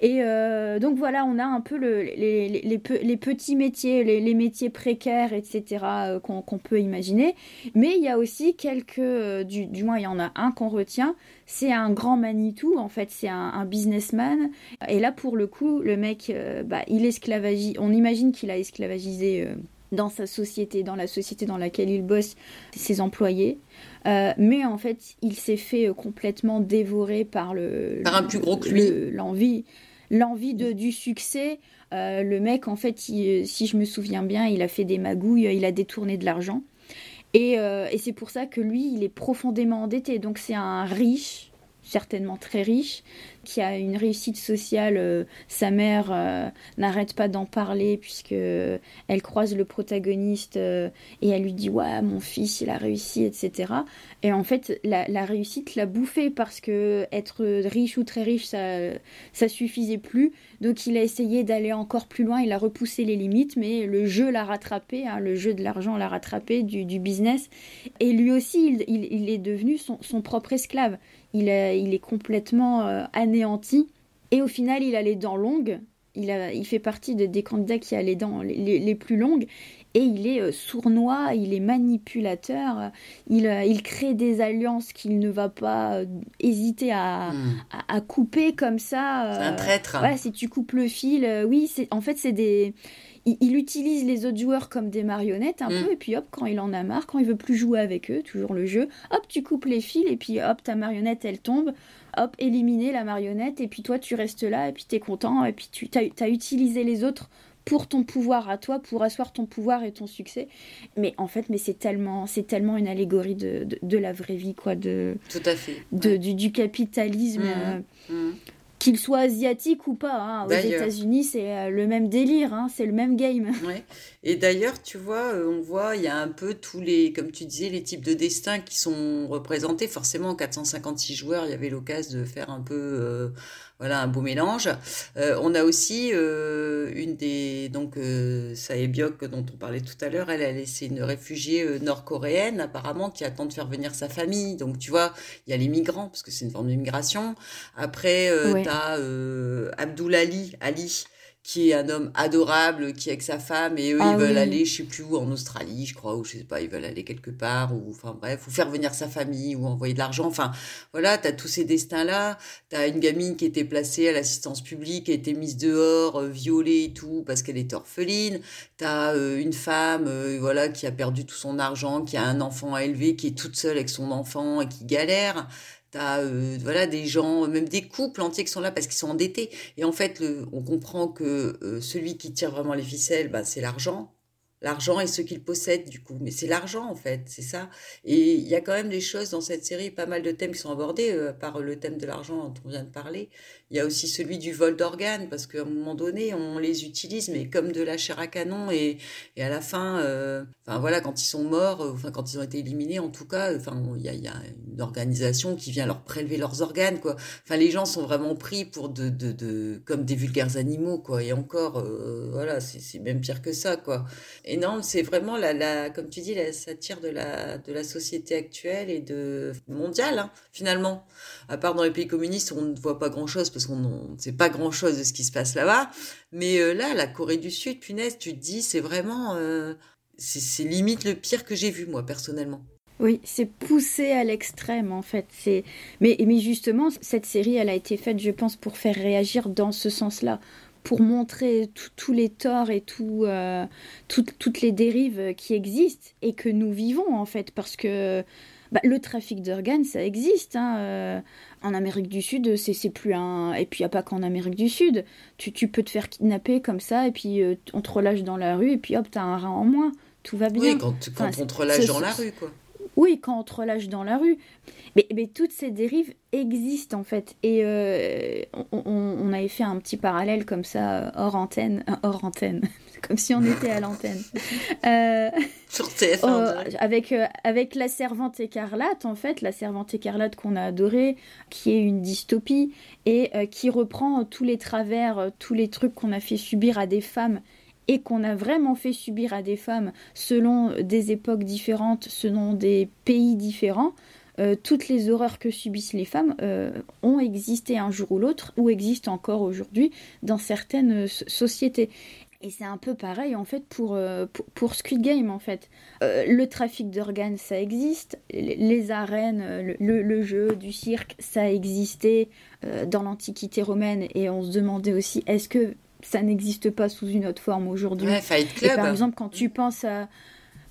Et euh, donc voilà, on a un peu le, les, les, les, petits métiers, les, métiers précaires, etc. Euh, qu'on peut imaginer. Mais il y a aussi quelques, euh, du, du, moins il y en a un qu'on retient, c'est un grand Manitou, en fait c'est un, un, businessman. Et là pour le coup, le mec, bah, il esclavagise, on imagine qu'il a esclavagisé dans sa société, dans la société dans laquelle il bosse, ses employés. mais en fait, il s'est fait complètement dévorer par le par un plus gros que. L'envie. L'envie de du succès. le mec, en fait, si je me souviens bien, il a fait des magouilles, il a détourné de l'argent. Et c'est pour ça que lui, il est profondément endetté. Donc c'est un riche, certainement très riche, qui a une réussite sociale. Euh, sa mère euh, n'arrête pas d'en parler puisque elle croise le protagoniste euh, et elle lui dit ouais mon fils il a réussi etc. Et en fait la, réussite l'a bouffé parce que être riche ou très riche ça ça suffisait plus. Donc il a essayé d'aller encore plus loin. Il a repoussé les limites, mais le jeu l'a rattrapé. Hein, le jeu de l'argent l'a rattrapé du, business. Et lui aussi il, est devenu son, son propre esclave il, est complètement euh, anéanti. Et au final, il a les dents longues. Il, fait partie des candidats qui a les dents les, plus longues. Et il est euh, sournois, il est manipulateur, il, euh, crée des alliances qu'il ne va pas hésiter à, hmm. couper comme ça. C'est un traître. si tu coupes le fil, oui, en fait, c'est des il, utilise les autres joueurs comme des marionnettes un mm. peu, et puis hop, quand il en a marre, quand il veut plus jouer avec eux, toujours le jeu, hop, tu coupes les fils, et puis hop, ta marionnette, elle tombe, hop, éliminer la marionnette, et puis toi, tu restes là, et puis t'es content, et puis tu as, utilisé les autres pour ton pouvoir à toi, pour asseoir ton pouvoir et ton succès. Mais en fait, mais c'est tellement, c'est tellement une allégorie de, de, la vraie vie, quoi, de, Tout à fait. De, du, capitalisme. Mm. Euh, mm qu'il soit asiatique ou pas. Hein. Aux États-Unis, c'est euh, le même délire, hein. c'est le même game. Ouais. Et d'ailleurs, tu vois, euh, on voit, il y a un peu tous les, comme tu disais, les types de destins qui sont représentés. Forcément, 456 joueurs, il y avait l'occasion de faire un peu euh, voilà un beau mélange. Euh, on a aussi euh, une des donc euh, Saebyok dont on parlait tout à l'heure. Elle, elle c'est une réfugiée euh, nord-coréenne apparemment qui attend de faire venir sa famille. Donc tu vois, il y a les migrants parce que c'est une forme d'immigration. Après, euh, tu as Abdulali Ali qui est un homme adorable, qui est avec sa femme, et eux, ah ils veulent aller, je sais plus où, en Australie, je crois, ou je sais pas, ils veulent aller quelque part, ou enfin bref, ou faire venir sa famille, ou envoyer de l'argent. Enfin, voilà, tu as tous ces destins-là. Tu as une gamine qui était placée à l'assistance publique, qui a été mise dehors, euh, violée et tout, parce qu'elle est orpheline. Tu as euh, une femme, euh, voilà, qui a perdu tout son argent, qui a un enfant à élever, qui est toute seule avec son enfant et qui galère. Euh, voilà des gens, même des couples entiers qui sont là parce qu'ils sont endettés. Et en fait, on comprend que euh, celui qui tire vraiment les ficelles, bah, c'est l'argent. L'argent et ce qu'il possède, du coup. Mais c'est l'argent, en fait, c'est ça. Et il y a quand même des choses dans cette série, pas mal de thèmes qui sont abordés, euh, par le thème de l'argent dont on vient de parler. Il y a aussi celui du vol d'organes, parce qu'à un moment donné, on les utilise, mais comme de la chair à canon, et, et à la fin, euh, voilà, quand ils sont morts, euh, enfin quand ils ont été éliminés, en tout cas, enfin il y a, y a, une organisation qui vient leur prélever leurs organes, quoi. Enfin les gens sont vraiment pris pour de, de, de comme des vulgaires animaux, quoi. Et encore, euh, voilà, c'est même pire que ça, quoi. Et non, c'est vraiment la, comme tu dis, la satire de la de la société actuelle et de mondiale, hein, finalement. À part dans les pays communistes, on ne voit pas grand chose parce qu'on ne sait pas grand-chose de ce qui se passe là-bas. Mais euh, là, la Corée du Sud, punaise, tu te dis, c'est vraiment... Euh, c'est limite le pire que j'ai vu, moi, personnellement. Oui, c'est poussé à l'extrême en fait. C'est mais mais justement cette série, elle a été faite, je pense, pour faire réagir dans ce sens-là, pour montrer tous les torts et tout, euh, toutes les dérives qui existent et que nous vivons en fait, parce que bah, le trafic d'organes, ça existe. Hein, euh, en Amérique du Sud, c'est plus un. Et puis, il n'y a pas qu'en Amérique du Sud. Tu, tu, peux te faire kidnapper comme ça, et puis euh, on te relâche dans la rue, et puis hop, t'as un rein en moins. Tout va bien. Oui, quand, quand on te relâche dans la rue, quoi. Oui, quand on te relâche dans la rue. Mais, mais toutes ces dérives existent en fait. Et euh, on, on, avait fait un petit parallèle comme ça, hors antenne. Hors antenne. comme si on était à l'antenne. Euh, Sur avec, euh, avec La Servante écarlate, en fait, La Servante écarlate qu'on a adorée, qui est une dystopie et euh, qui reprend tous les travers, tous les trucs qu'on a fait subir à des femmes et qu'on a vraiment fait subir à des femmes selon des époques différentes, selon des pays différents. toutes les horreurs que subissent les femmes ont existé un jour ou l'autre, ou existent encore aujourd'hui dans certaines sociétés. Et c'est un peu pareil en fait pour, euh, pour, Squid Game en fait. Euh, le trafic d'organes ça existe, les, arènes, euh, le, jeu du cirque ça existait dans l'Antiquité romaine et on se demandait aussi est-ce que ça n'existe pas sous une autre forme aujourd'hui ouais, Fight Club. par exemple quand tu penses à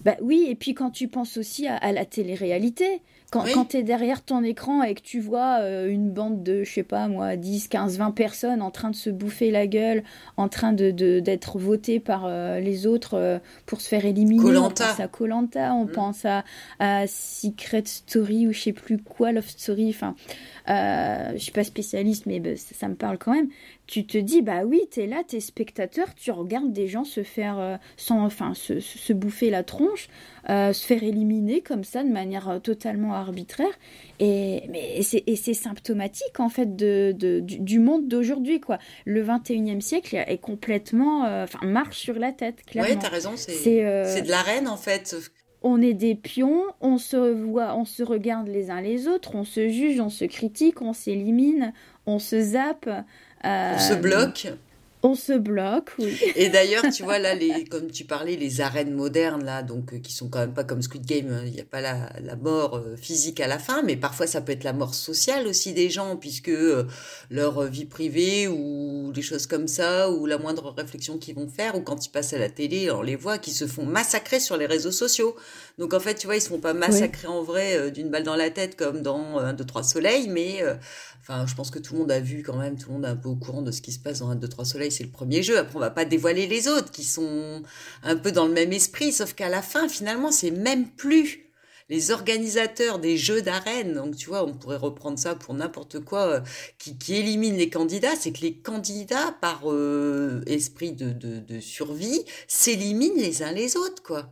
Bah oui, et puis quand tu penses aussi à, la télé-réalité, quand, quand tu es derrière ton écran et que tu vois euh, une bande de, je sais pas moi, 10, 15, 20 personnes en train de se bouffer la gueule, en train de d'être votées par euh, les autres euh, pour se faire éliminer. On pense à Colanta, on mm. pense à, à, Secret Story ou je sais plus quoi, Love Story, enfin, je suis pas spécialiste, mais bah, ça, me parle quand même tu te dis, bah oui, t'es là, t'es spectateur, tu regardes des gens se faire, euh, sans, enfin, se, se, bouffer la tronche, euh, se faire éliminer comme ça de manière euh, totalement arbitraire. Et, mais, et c'est symptomatique, en fait, de, de du, monde d'aujourd'hui, quoi. Le 21e siècle est complètement, enfin, marche sur la tête, clairement. Oui, t'as raison, c'est de l'arène, en fait. On est des pions, on se voit, on se regarde les uns les autres, on se juge, on se critique, on s'élimine, on se zappe on se bloque. On se bloque, oui. Et d'ailleurs, tu vois, là, les, comme tu parlais, les arènes modernes, là, donc, euh, qui sont quand même pas comme Squid Game, hein, il n'y a pas la, mort euh, physique à la fin, mais parfois ça peut être la mort sociale aussi des gens, puisque euh, leur vie privée ou des choses comme ça, ou la moindre réflexion qu'ils vont faire, ou quand ils passent à la télé, on les voit qui se font massacrer sur les réseaux sociaux. Donc en fait, tu vois, ils se font pas massacrer en vrai d'une balle dans la tête comme dans un, deux, trois soleils, mais Enfin, je pense que tout le monde a vu quand même, tout le monde est un peu au courant de ce qui se passe dans 1, 2, 3 Soleil, c'est le premier jeu. Après, on va pas dévoiler les autres qui sont un peu dans le même esprit, sauf qu'à la fin, finalement, c'est même plus les organisateurs des jeux d'arène, donc tu vois, on pourrait reprendre ça pour n'importe quoi, euh, qui, qui éliminent les candidats, c'est que les candidats, par euh, esprit de, de, de survie, s'éliminent les uns les autres, quoi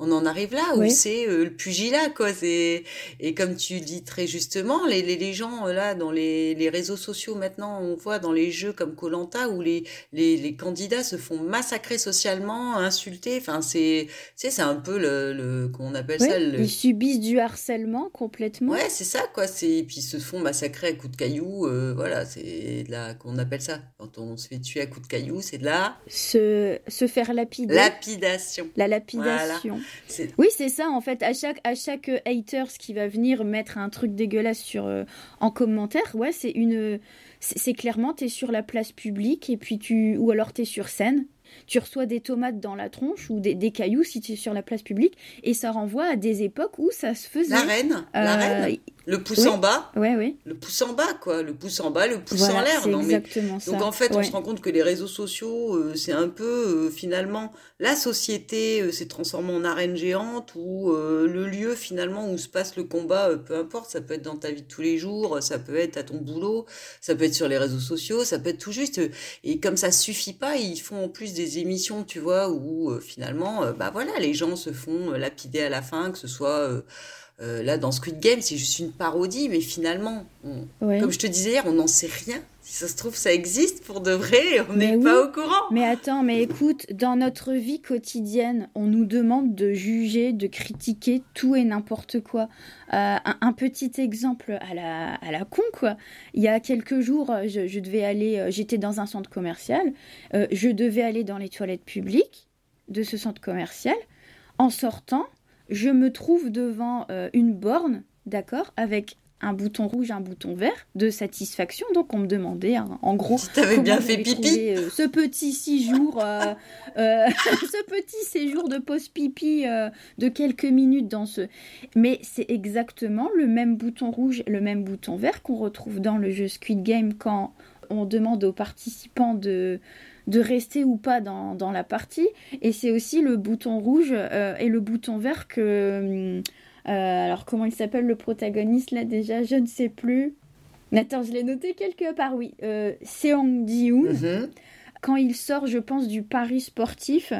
on en arrive là où c'est euh, le pugilat quoi. C'est et comme tu dis très justement les, les, gens euh, là dans les, les, réseaux sociaux maintenant on voit dans les jeux comme Colanta où les, les, les candidats se font massacrer socialement insulter. Enfin c'est c'est c'est un peu le, le qu'on appelle ça le... ils subissent du harcèlement complètement. Ouais c'est ça quoi. C'est puis ils se font massacrer à coups de cailloux euh, voilà c'est là qu'on appelle ça. Quand on se fait tuer à coups de cailloux c'est de la se se faire lapider. lapidation. La lapidation oui, c'est ça en fait. À chaque, à chaque haters qui va venir mettre un truc dégueulasse sur, euh, en commentaire, ouais, c'est une. C'est clairement, t'es sur la place publique et puis tu. Ou alors t'es sur scène tu reçois des tomates dans la tronche ou des, cailloux si tu es sur la place publique et ça renvoie à des époques où ça se faisait. La reine, la euh, reine? Le pouce en bas. Ouais, oui. Le pouce en bas, quoi. Le pouce en bas, le pouce en l'air. exactement ça. Donc en fait, on se rend compte que les réseaux sociaux, euh, c'est un peu euh, finalement la société s'est transformée en arène géante où le lieu finalement où se passe le combat, peu importe, ça peut être dans ta vie de tous les jours, ça peut être à ton boulot, ça peut être sur les réseaux sociaux, ça peut être tout juste. Et comme ça suffit pas, ils font en plus des émissions, tu vois, où euh, finalement, euh, bah voilà, les gens se font euh, lapider à la fin, que ce soit là dans Squid Game, c'est juste une parodie, mais finalement, comme je te disais hier, on n'en sait rien. Si ça se trouve, ça existe pour de vrai, on n'est pas au courant. Mais attends, mais écoute, dans notre vie quotidienne, on nous demande de juger, de critiquer tout et n'importe quoi. un, petit exemple à la, à la con, quoi. Il y a quelques jours, je, je devais aller, j'étais dans un centre commercial, je devais aller dans les toilettes publiques de ce centre commercial. En sortant, je me trouve devant une borne, d'accord, avec un bouton rouge, un bouton vert de satisfaction. Donc on me demandait hein, en gros si avais bien fait pipi. Euh, ce petit séjour, euh, euh, ce petit séjour de pause pipi de quelques minutes dans ce. Mais c'est exactement le même bouton rouge, le même bouton vert qu'on retrouve dans le jeu Squid Game quand on demande aux participants de de rester ou pas dans, dans la partie. Et c'est aussi le bouton rouge et le bouton vert que euh, alors, comment il s'appelle le protagoniste là déjà Je ne sais plus. Attends, je l'ai noté quelque part, oui. Euh, Seong Ji-hoon. Mhm. Quand il sort, je pense, du pari sportif,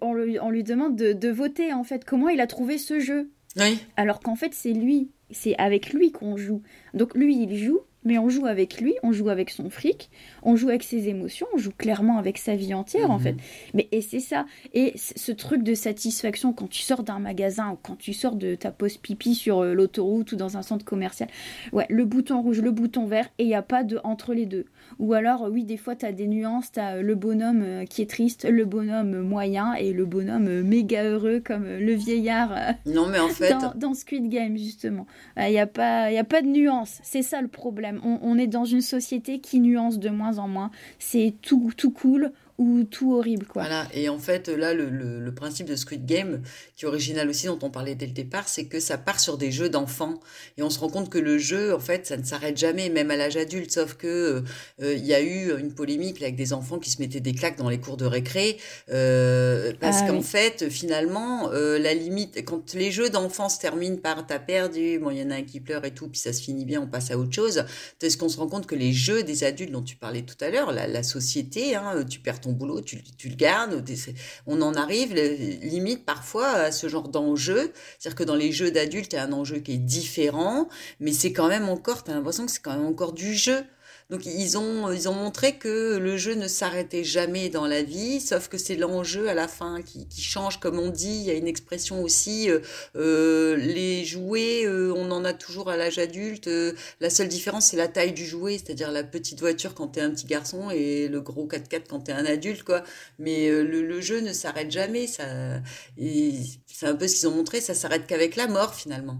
on, lui demande de, de, voter, en fait, comment il a trouvé ce jeu. Oui. Alors qu'en fait, c'est lui. C'est avec lui qu'on joue. Donc, lui, il joue mais on joue avec lui, on joue avec son fric, on joue avec ses émotions, on joue clairement avec sa vie entière en mhm. fait. Mais et c'est ça. Et ce truc de satisfaction quand tu sors d'un magasin ou quand tu sors de ta pause pipi sur euh, l'autoroute ou dans un centre commercial, ouais, le bouton rouge, le bouton vert et il n'y a pas de entre les deux. Ou alors oui, des fois tu as des nuances, tu as euh, le bonhomme euh, qui est triste, le bonhomme moyen et le bonhomme méga heureux comme le vieillard. non mais en fait dans, dans Squid Game justement. Il n'y a pas y a pas de nuance, c'est ça le problème on, est dans une société qui nuance de moins en moins. C'est tout, tout cool ou tout horrible quoi. Voilà, et en fait là le, le, principe de Squid Game, qui est original aussi dont on parlait dès le départ, c'est que ça part sur des jeux d'enfants et on se rend compte que le jeu en fait ça ne s'arrête jamais même à l'âge adulte, sauf que euh, il y a eu une polémique avec des enfants qui se mettaient des claques dans les cours de récré euh, parce ah qu'en fait finalement euh, la limite quand les jeux d'enfants se terminent par t'as perdu, bon il y en a un qui pleure et tout, puis ça se finit bien, on passe à autre chose. Est-ce qu'on se rend compte que les jeux des adultes dont tu parlais tout à l'heure, la, société, hein, tu perds ton boulot, tu, le gardes, on en arrive limite parfois à ce genre d'enjeu. C'est-à-dire que dans les jeux d'adultes, il y a un enjeu qui est différent, mais c'est quand même encore, tu as l'impression que c'est quand même encore du jeu. Donc ils ont, ils ont montré que le jeu ne s'arrêtait jamais dans la vie, sauf que c'est l'enjeu à la fin qui, qui, change, comme on dit. Il y a une expression aussi, euh, euh les jouets, euh, on en a toujours à l'âge adulte. La seule différence, c'est la taille du jouet, c'est-à-dire la petite voiture quand tu es un petit garçon et le gros 4x4 quand tu es un adulte. quoi. Mais le, le, jeu ne s'arrête jamais. Ça, c'est un peu ce qu'ils ont montré, ça s'arrête qu'avec la mort finalement.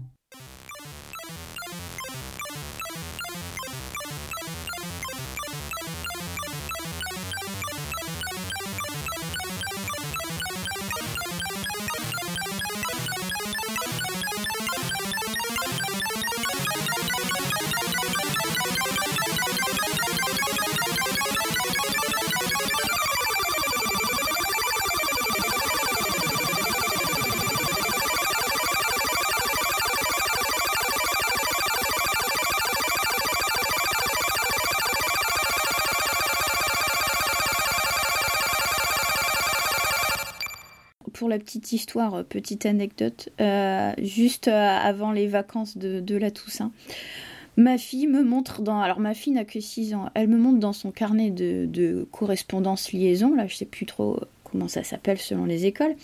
Petite histoire, euh, petite anecdote, euh, juste euh, avant les vacances de, la Toussaint. Ma fille me montre dans. Alors, ma fille n'a que 6 ans. Elle me montre dans son carnet de, correspondance liaison. Là, je sais plus trop comment ça s'appelle selon les écoles.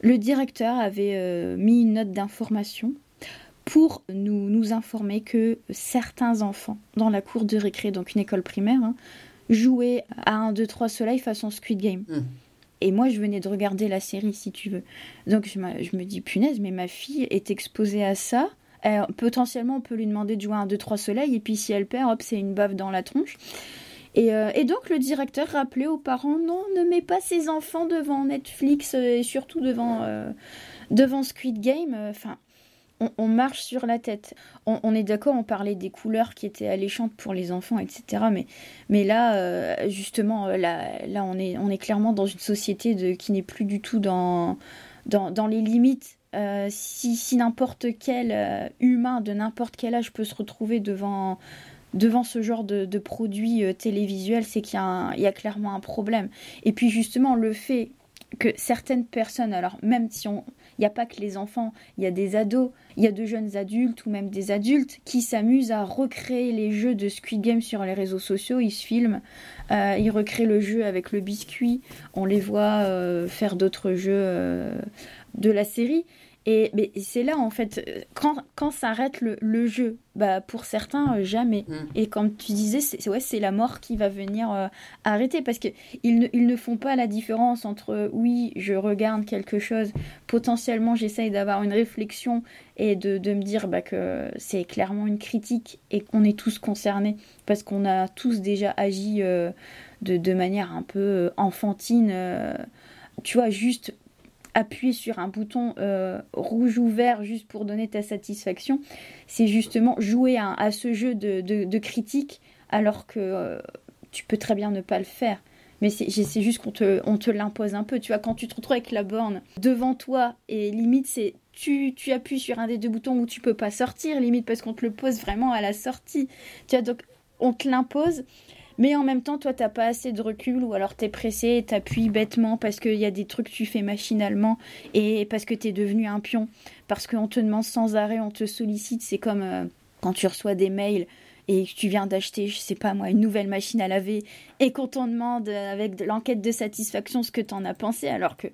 Le directeur avait mis une note d'information pour nous, nous informer que certains enfants dans la cour de récré, donc une école primaire, hein, jouaient à 1, 2, 3 soleil façon Squid Game. Mmh. Et moi, je venais de regarder la série, si tu veux. Donc, je, me dis, punaise, mais ma fille est exposée à ça. potentiellement, on peut lui demander de jouer un 2-3 soleil, et puis si elle perd, hop, c'est une baffe dans la tronche. Et, euh, et, donc, le directeur rappelait aux parents, non, ne mets pas ses enfants devant Netflix, euh, et surtout devant, euh, devant Squid Game. Enfin, on, marche sur la tête. On, est d'accord, on parlait des couleurs qui étaient alléchantes pour les enfants, etc. Mais, là, euh, justement, euh, là, on, est, clairement dans une société qui n'est plus du tout dans, les limites. Euh, si, n'importe quel humain de n'importe quel âge peut se retrouver devant, ce genre de, de produits télévisuels, c'est qu'il y, a clairement un problème. Et puis justement, le fait que certaines personnes, alors même si on, il n'y a pas que les enfants, il y a des ados, il y a de jeunes adultes ou même des adultes qui s'amusent à recréer les jeux de Squid Game sur les réseaux sociaux. Ils se filment, euh, ils recréent le jeu avec le biscuit, on les voit euh, faire d'autres jeux euh, de la série. Et mais c'est là, en fait, quand, quand s'arrête le, le, jeu, bah, pour certains, euh, jamais. Mm. Et comme tu disais, c'est ouais, la mort qui va venir euh, arrêter. Parce qu'ils ne, ils ne font pas la différence entre, oui, je regarde quelque chose, potentiellement j'essaye d'avoir une réflexion et de, de me dire bah, que c'est clairement une critique et qu'on est tous concernés. Parce qu'on a tous déjà agi euh, de, de, manière un peu enfantine. tu vois, juste appuyer sur un bouton euh, rouge ou vert juste pour donner ta satisfaction, c'est justement jouer à, ce jeu de, critique alors que euh, tu peux très bien ne pas le faire. Mais c'est juste qu'on te, on te l'impose un peu. Tu vois, quand tu te retrouves avec la borne devant toi et limite, c'est tu, tu appuies sur un des deux boutons où tu peux pas sortir, limite parce qu'on te le pose vraiment à la sortie. Tu vois, donc on te l'impose mais en même temps, toi, t'as pas assez de recul ou alors t'es pressé et t'appuies bêtement parce qu'il y a des trucs que tu fais machinalement et parce que t'es devenu un pion, parce qu'on te demande sans arrêt, on te sollicite. C'est comme euh, quand tu reçois des mails et que tu viens d'acheter, je sais pas moi, une nouvelle machine à laver et qu'on t'en demande avec de l'enquête de satisfaction ce que t'en as pensé alors que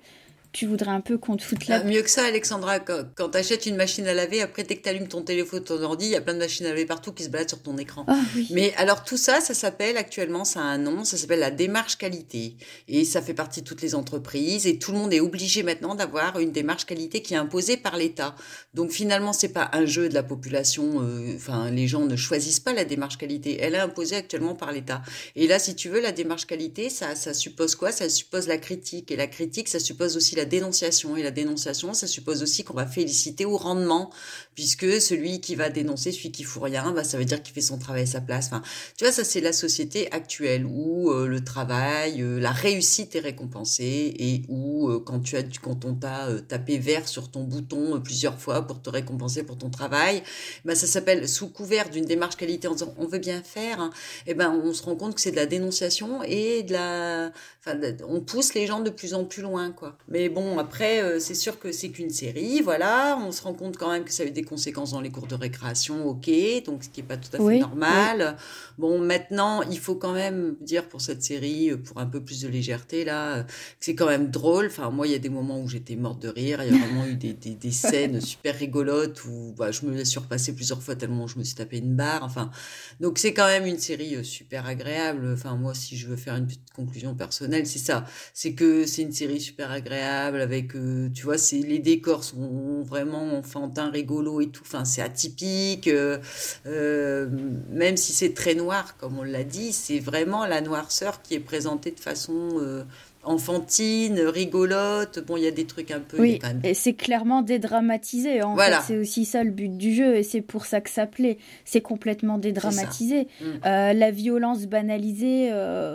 tu voudrais un peu qu'on te foute là. Ah, mieux que ça, Alexandra, quand, tu achètes une machine à laver, après, dès que tu allumes ton téléphone, ton ordi, il y a plein de machines à laver partout qui se baladent sur ton écran. Ah, oui. Mais alors, tout ça, ça s'appelle actuellement, ça a un nom, ça s'appelle la démarche qualité. Et ça fait partie de toutes les entreprises. Et tout le monde est obligé maintenant d'avoir une démarche qualité qui est imposée par l'État. Donc, finalement, c'est pas un jeu de la population. Euh, enfin, les gens ne choisissent pas la démarche qualité. Elle est imposée actuellement par l'État. Et là, si tu veux, la démarche qualité, ça, ça suppose quoi? Ça suppose la critique. Et la critique, ça suppose aussi la dénonciation. Et la dénonciation, ça suppose aussi qu'on va féliciter au rendement, puisque celui qui va dénoncer, celui qui fout rien, bah, ça veut dire qu'il fait son travail à sa place. Tu vois, ça c'est la société actuelle où euh, le travail, euh, la réussite est récompensée et où euh, quand tu as quand on t'a tapé vert sur ton bouton plusieurs fois pour te récompenser pour ton travail, bah, ça s'appelle sous couvert d'une démarche qualité en disant on veut bien faire, hein, et ben on se rend compte que c'est de la dénonciation et de la, enfin, on pousse les gens de plus en plus loin, quoi. Mais bon, après, c'est sûr que c'est qu'une série, voilà, on se rend compte quand même que ça a eu des conséquences dans les cours de récréation, ok, donc ce qui est pas tout à fait normal. Bon, maintenant, il faut quand même dire pour cette série, euh, pour un peu plus de légèreté, là, que c'est quand même drôle. Enfin, moi, il y a des moments où j'étais morte de rire. Il y a vraiment eu des, des, scènes super rigolotes où bah, je me suis repassée plusieurs fois tellement je me suis tapé une barre. Enfin, donc c'est quand même une série euh, super agréable. Enfin, moi, si je veux faire une petite conclusion personnelle, c'est ça. C'est que c'est une série super agréable avec, euh, tu vois, c'est les décors sont vraiment enfantins, rigolos et tout. Enfin, c'est atypique. Euh, même si c'est très noir, comme on l'a dit, c'est vraiment la noirceur qui est présentée de façon euh, enfantine, rigolote. Bon, il y a des trucs un peu. Oui, et c'est clairement dédramatisé. En voilà. fait, c'est aussi ça le but du jeu, et c'est pour ça que ça plaît. C'est complètement dédramatisé. Mm. Euh, la violence banalisée,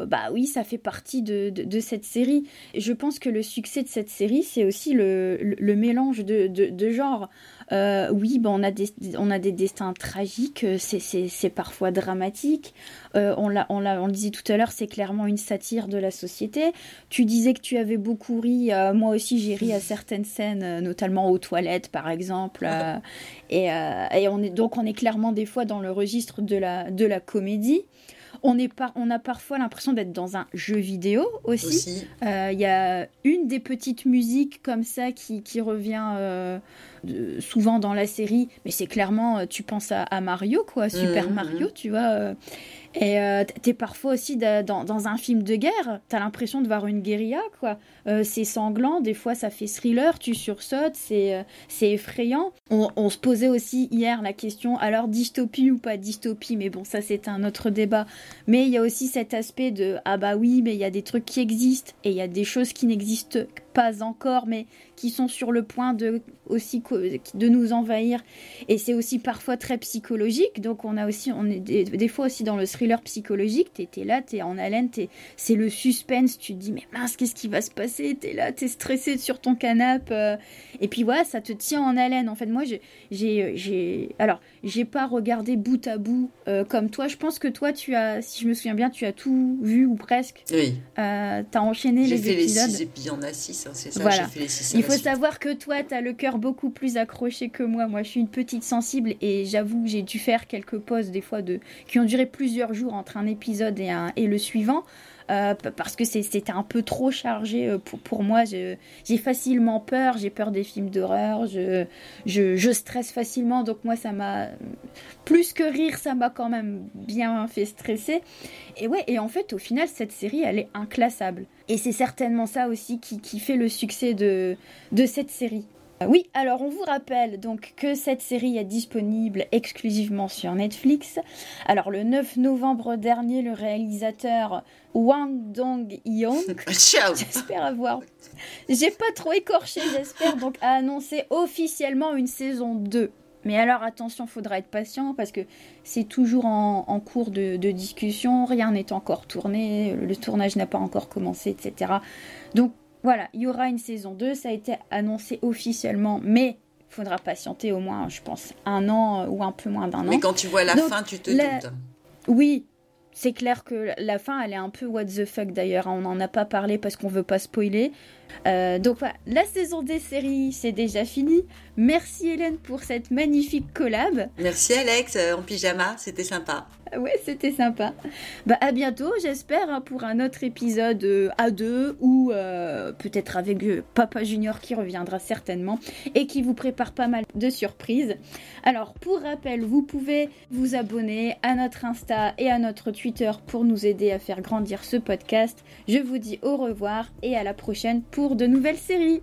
bah oui, ça fait partie de, de, cette série. Je pense que le succès de cette série, c'est aussi le, le, mélange de, de genres. Euh, oui, ben on, a des, on a des destins tragiques, euh, c'est parfois dramatique. Euh, on, l'a, on, on le disait tout à l'heure, c'est clairement une satire de la société. Tu disais que tu avais beaucoup ri, moi aussi j'ai ri à certaines scènes, notamment aux toilettes par exemple. et, et on est, donc on est clairement des fois dans le registre de la, de la comédie. On, est on a parfois l'impression d'être dans un jeu vidéo aussi. Il y a une des petites musiques comme ça qui, qui revient souvent dans la série, mais c'est clairement, euh, tu penses à, Mario, quoi, Super mhm, Mario, mhm. tu vois. Euh. et euh, t'es parfois aussi dans, dans, un film de guerre, t'as l'impression de voir une guérilla, quoi. c'est sanglant, des fois ça fait thriller, tu sursautes, c'est c'est effrayant. On, se posait aussi hier la question, alors dystopie ou pas dystopie, mais bon, ça c'est un autre débat. Mais il y a aussi cet aspect de, ah bah oui, mais il y a des trucs qui existent, et il y a des choses qui n'existent pas encore, mais qui sont sur le point de aussi de nous envahir. Et c'est aussi parfois très psychologique. Donc on a aussi, on est des, fois aussi dans le thriller psychologique. T'es es là, t'es en haleine, c'est le suspense. Tu te dis mais mince, qu'est-ce qui va se passer? T'es là, t'es stressé sur ton canapé. Euh. et puis voilà, ça te tient en haleine. En fait, moi j'ai, j'ai, alors j'ai pas regardé bout à bout euh, comme toi. Je pense que toi, tu as, si je me souviens bien, tu as tout vu ou presque. Oui. Euh, t'as enchaîné les fait épisodes. Les six, et puis il y en a six, hein, c'est ça. Voilà. Fait les six il faut savoir que toi, tu as le cœur beaucoup plus accroché que moi. Moi, je suis une petite sensible et j'avoue, j'ai dû faire quelques pauses des fois de qui ont duré plusieurs jours entre un épisode et, un, et le suivant. Euh, parce que c'était un peu trop chargé euh, pour, pour moi. J'ai facilement peur, j'ai peur des films d'horreur, je, je, je, stresse facilement, donc moi ça m'a plus que rire, ça m'a quand même bien fait stresser. Et ouais, et en fait au final cette série elle est inclassable. Et c'est certainement ça aussi qui, qui fait le succès de, de cette série. Oui, alors on vous rappelle donc que cette série est disponible exclusivement sur Netflix. Alors le 9 novembre dernier, le réalisateur Wang Dong-yeong, j'espère avoir, j'ai pas trop écorché, j'espère donc a annoncé officiellement une saison 2. Mais alors attention, faudra être patient parce que c'est toujours en, cours de, de, discussion, rien n'est encore tourné, le tournage n'a pas encore commencé, etc. Donc voilà, il y aura une saison 2, ça a été annoncé officiellement, mais il faudra patienter au moins, je pense, un an euh, ou un peu moins d'un an. Mais quand tu vois la fin, tu te doutes. Oui, c'est clair que la fin, elle est un peu what the fuck d'ailleurs. On n'en a pas parlé parce qu'on veut pas spoiler. Euh, donc voilà, la saison des séries, c'est déjà fini. Merci Hélène pour cette magnifique collab. Merci Alex, euh, en pyjama, c'était sympa. Ouais, c'était sympa. Bah à bientôt, j'espère, hein, pour un autre épisode euh, à deux ou euh, peut-être avec euh, Papa Junior qui reviendra certainement et qui vous prépare pas mal de surprises. Alors pour rappel, vous pouvez vous abonner à notre Insta et à notre Twitter pour nous aider à faire grandir ce podcast. Je vous dis au revoir et à la prochaine de nouvelles séries.